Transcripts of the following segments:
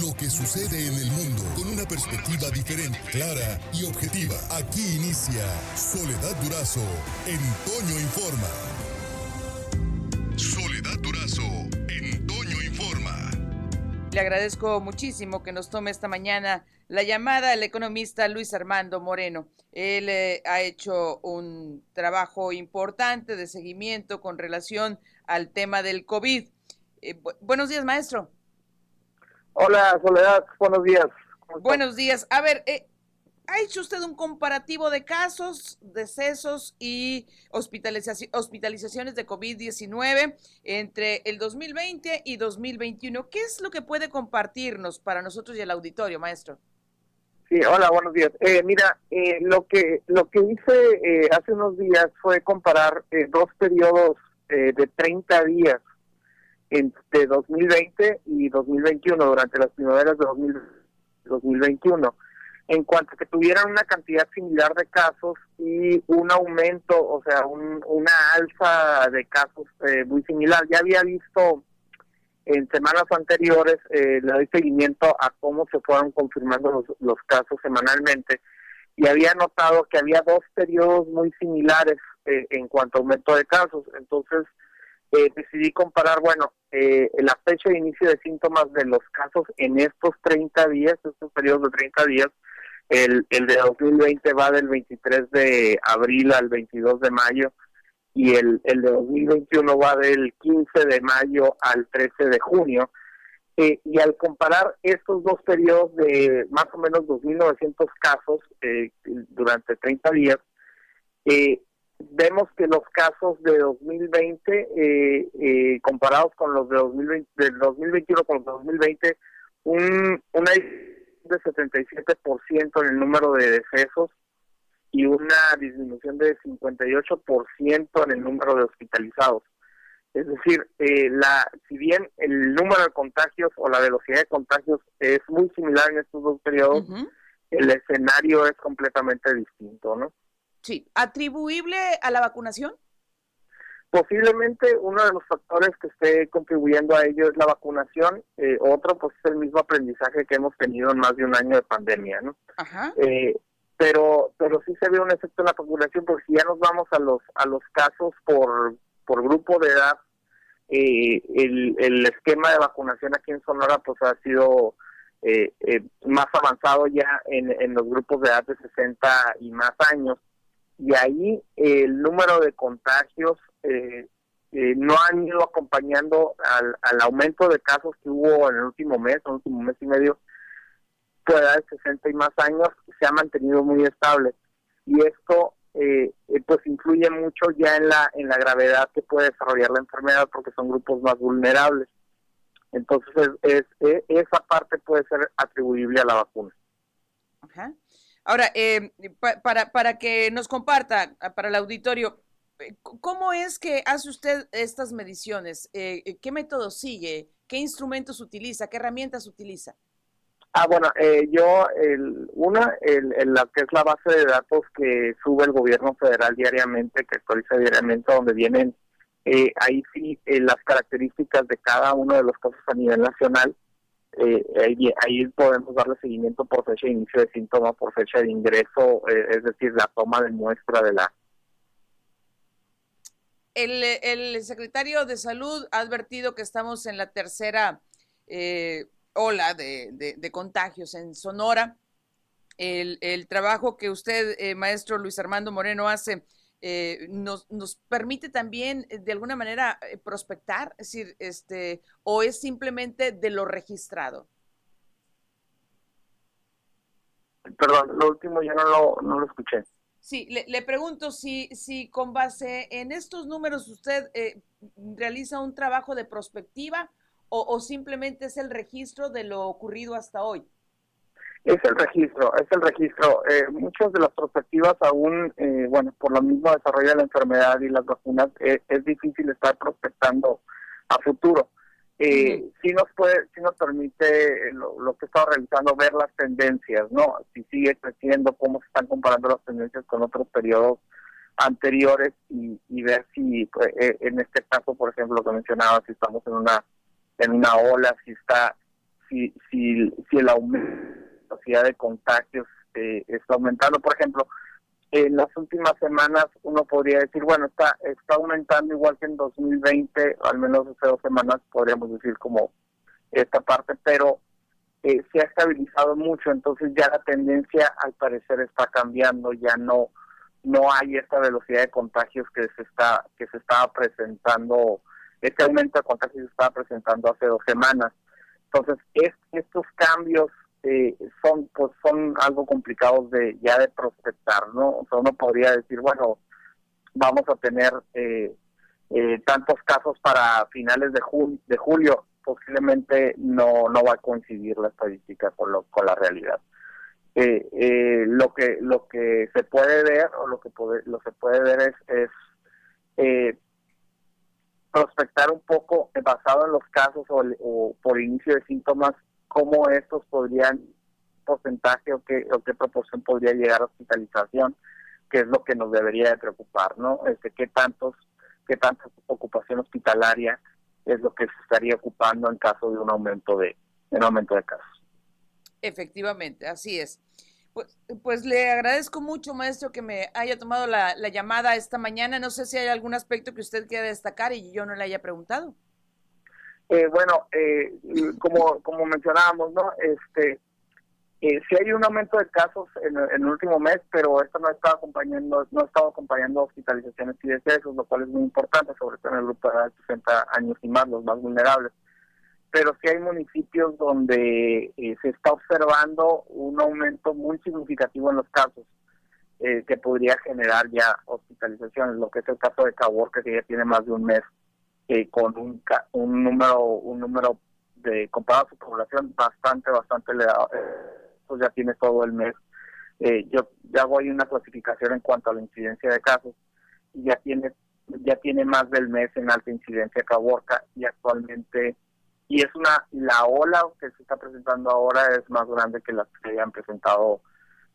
lo que sucede en el mundo con una perspectiva diferente, clara y objetiva. Aquí inicia Soledad Durazo en Toño Informa. Soledad Durazo en Toño Informa. Le agradezco muchísimo que nos tome esta mañana la llamada el economista Luis Armando Moreno. Él eh, ha hecho un trabajo importante de seguimiento con relación al tema del COVID. Eh, buenos días, maestro. Hola, Soledad. Buenos días. Buenos días. A ver, eh, ¿ha hecho usted un comparativo de casos, decesos y hospitalizaciones de COVID-19 entre el 2020 y 2021? ¿Qué es lo que puede compartirnos para nosotros y el auditorio, maestro? Sí, hola, buenos días. Eh, mira, eh, lo que lo que hice eh, hace unos días fue comparar dos periodos de 30 días entre 2020 y 2021, durante las primaveras de 2021, en cuanto que tuvieran una cantidad similar de casos y un aumento, o sea, una alza de casos muy similar. Ya había visto en semanas anteriores eh, le doy seguimiento a cómo se fueron confirmando los, casos semanalmente y había notado que había dos periodos muy similares eh, en cuanto a aumento de casos. Entonces eh, decidí comparar, bueno, eh, la fecha de inicio de síntomas de los casos en estos 30 días, estos periodos de 30 días, el, el de 2020 va del 23 de abril al 22 de mayo y el, el de 2021 va del 15 de mayo al 13 de junio. Eh, y al comparar estos dos periodos de más o menos 2.900 casos eh, durante 30 días, eh, vemos que los casos de 2020 comparados con los de 2020, del 2021 con los de 2020, un, una de 77% en el número de decesos y una disminución de 58% en el número de hospitalizados. Es decir, eh, la, si bien el número de contagios o la velocidad de contagios es muy similar en estos dos periodos, el escenario es completamente distinto, ¿no? Sí, atribuible a la vacunación. Posiblemente uno de los factores que esté contribuyendo a ello es la vacunación, eh, otro pues es el mismo aprendizaje que hemos tenido en más de un año de pandemia, ¿no? Ajá. Eh, pero pero sí se ve un efecto en la población porque si ya nos vamos a los a los casos por por grupo de edad eh, el, el esquema de vacunación aquí en Sonora pues ha sido eh, eh, más avanzado ya en, en los grupos de edad de 60 y más años y ahí el número de contagios no han ido acompañando al, al aumento de casos que hubo en el último mes, en el último mes y medio, de edad de 60 y más años se ha mantenido muy estable. Y esto eh, eh, pues influye mucho ya en la en la gravedad que puede desarrollar la enfermedad porque son grupos más vulnerables. Entonces es, esa parte puede ser atribuible a la vacuna ahora eh, para para que nos comparta para el auditorio cómo es que hace usted estas mediciones qué método sigue qué instrumentos utiliza qué herramientas utiliza Ah, bueno, eh, yo, el, una, el, la que es la base de datos que sube el gobierno federal diariamente, que actualiza diariamente, donde vienen eh, ahí sí eh, las características de cada uno de los casos a nivel nacional. Eh, ahí, podemos darle seguimiento por fecha de inicio de síntoma, por fecha de ingreso, es decir, la toma de muestra de la... El, secretario de Salud ha advertido que estamos en la tercera eh, ola de, contagios en Sonora. El, trabajo que usted, eh, maestro Luis Armando Moreno, hace eh, nos, nos permite también eh, de alguna manera prospectar, es decir, este, o es simplemente de lo registrado. Perdón, lo último ya no lo, no lo escuché. Sí, le, le, pregunto si, si con base en estos números usted realiza un trabajo de prospectiva o, simplemente es el registro de lo ocurrido hasta hoy? Es el registro, es el registro. Eh, muchas de las perspectivas aún, eh, bueno, por lo mismo desarrollo de la enfermedad y las vacunas, eh, es difícil estar prospectando a futuro. Eh, sí nos puede, sí nos permite lo, que he estado realizando ver las tendencias, ¿no? Si sigue creciendo, cómo se están comparando las tendencias con otros periodos anteriores y, y ver si, pues, en este caso, por ejemplo, lo que mencionaba, si estamos en una en una ola, si está, si, si, si el aumento la de contagios eh, está aumentando. Por ejemplo, en las últimas semanas uno podría decir, bueno, está, está aumentando igual que en 2020, al menos hace dos semanas podríamos decir como esta parte, pero eh, se ha estabilizado mucho, entonces ya la tendencia al parecer está cambiando, ya no no hay esta velocidad de contagios que se está que se estaba presentando, este aumento de contagios se estaba presentando hace dos semanas. Entonces, estos cambios eh, son pues son algo complicados de ya de prospectar, ¿no? O sea, uno podría decir, bueno, vamos a tener eh, tantos casos para finales de, de julio, posiblemente no, no va a coincidir la estadística con, lo, con la realidad. Eh, eh, lo que lo que se puede ver o lo que puede, lo se puede ver es, es eh, prospectar un poco basado en los casos o, por inicio de síntomas cómo estos podrían porcentaje o qué o qué proporción podría llegar a hospitalización que es lo que nos debería de preocupar no este qué tantos qué tanta ocupación hospitalaria es lo que se estaría ocupando en caso de un aumento de, un aumento de casos. Efectivamente, así es. Pues, pues, le agradezco mucho, maestro, que me haya tomado la, llamada esta mañana. No sé si hay algún aspecto que usted quiera destacar y yo no le haya preguntado. Eh, bueno, eh, como, como mencionábamos, ¿no? Este, eh, sí hay un aumento de casos en, el último mes, pero esto no está acompañando, no estado acompañando hospitalizaciones y decesos, lo cual es muy importante, sobre todo en el grupo de 60 años y más, los más vulnerables. Pero sí hay municipios donde eh, se está observando un aumento muy significativo en los casos eh, que podría generar ya hospitalizaciones, lo que es el caso de Caborca, que ya tiene más de un mes eh, con un, un número un número de comparado a su población bastante, bastante elevado pues ya tiene todo el mes. Eh, yo ya ahí una clasificación en cuanto a la incidencia de casos y ya tiene ya tiene más del mes en alta incidencia Caborca y actualmente y es una la ola que se está presentando ahora es más grande que las que habían presentado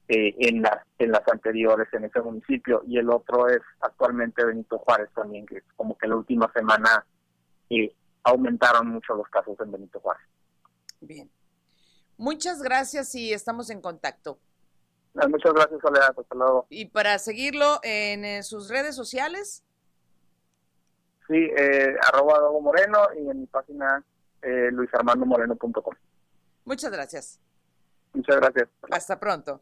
eh, en las en las anteriores en ese municipio y el otro es actualmente Benito Juárez también que es como que la última semana eh, aumentaron mucho los casos en Benito Juárez. Bien. Muchas gracias y estamos en contacto. Muchas gracias, Soledad. Hasta luego. Y para seguirlo en eh, sus redes sociales. Sí, eh, arroba Dogo Moreno y en mi página eh, luisarmandomoreno.com. Muchas gracias. Muchas gracias. Hasta pronto.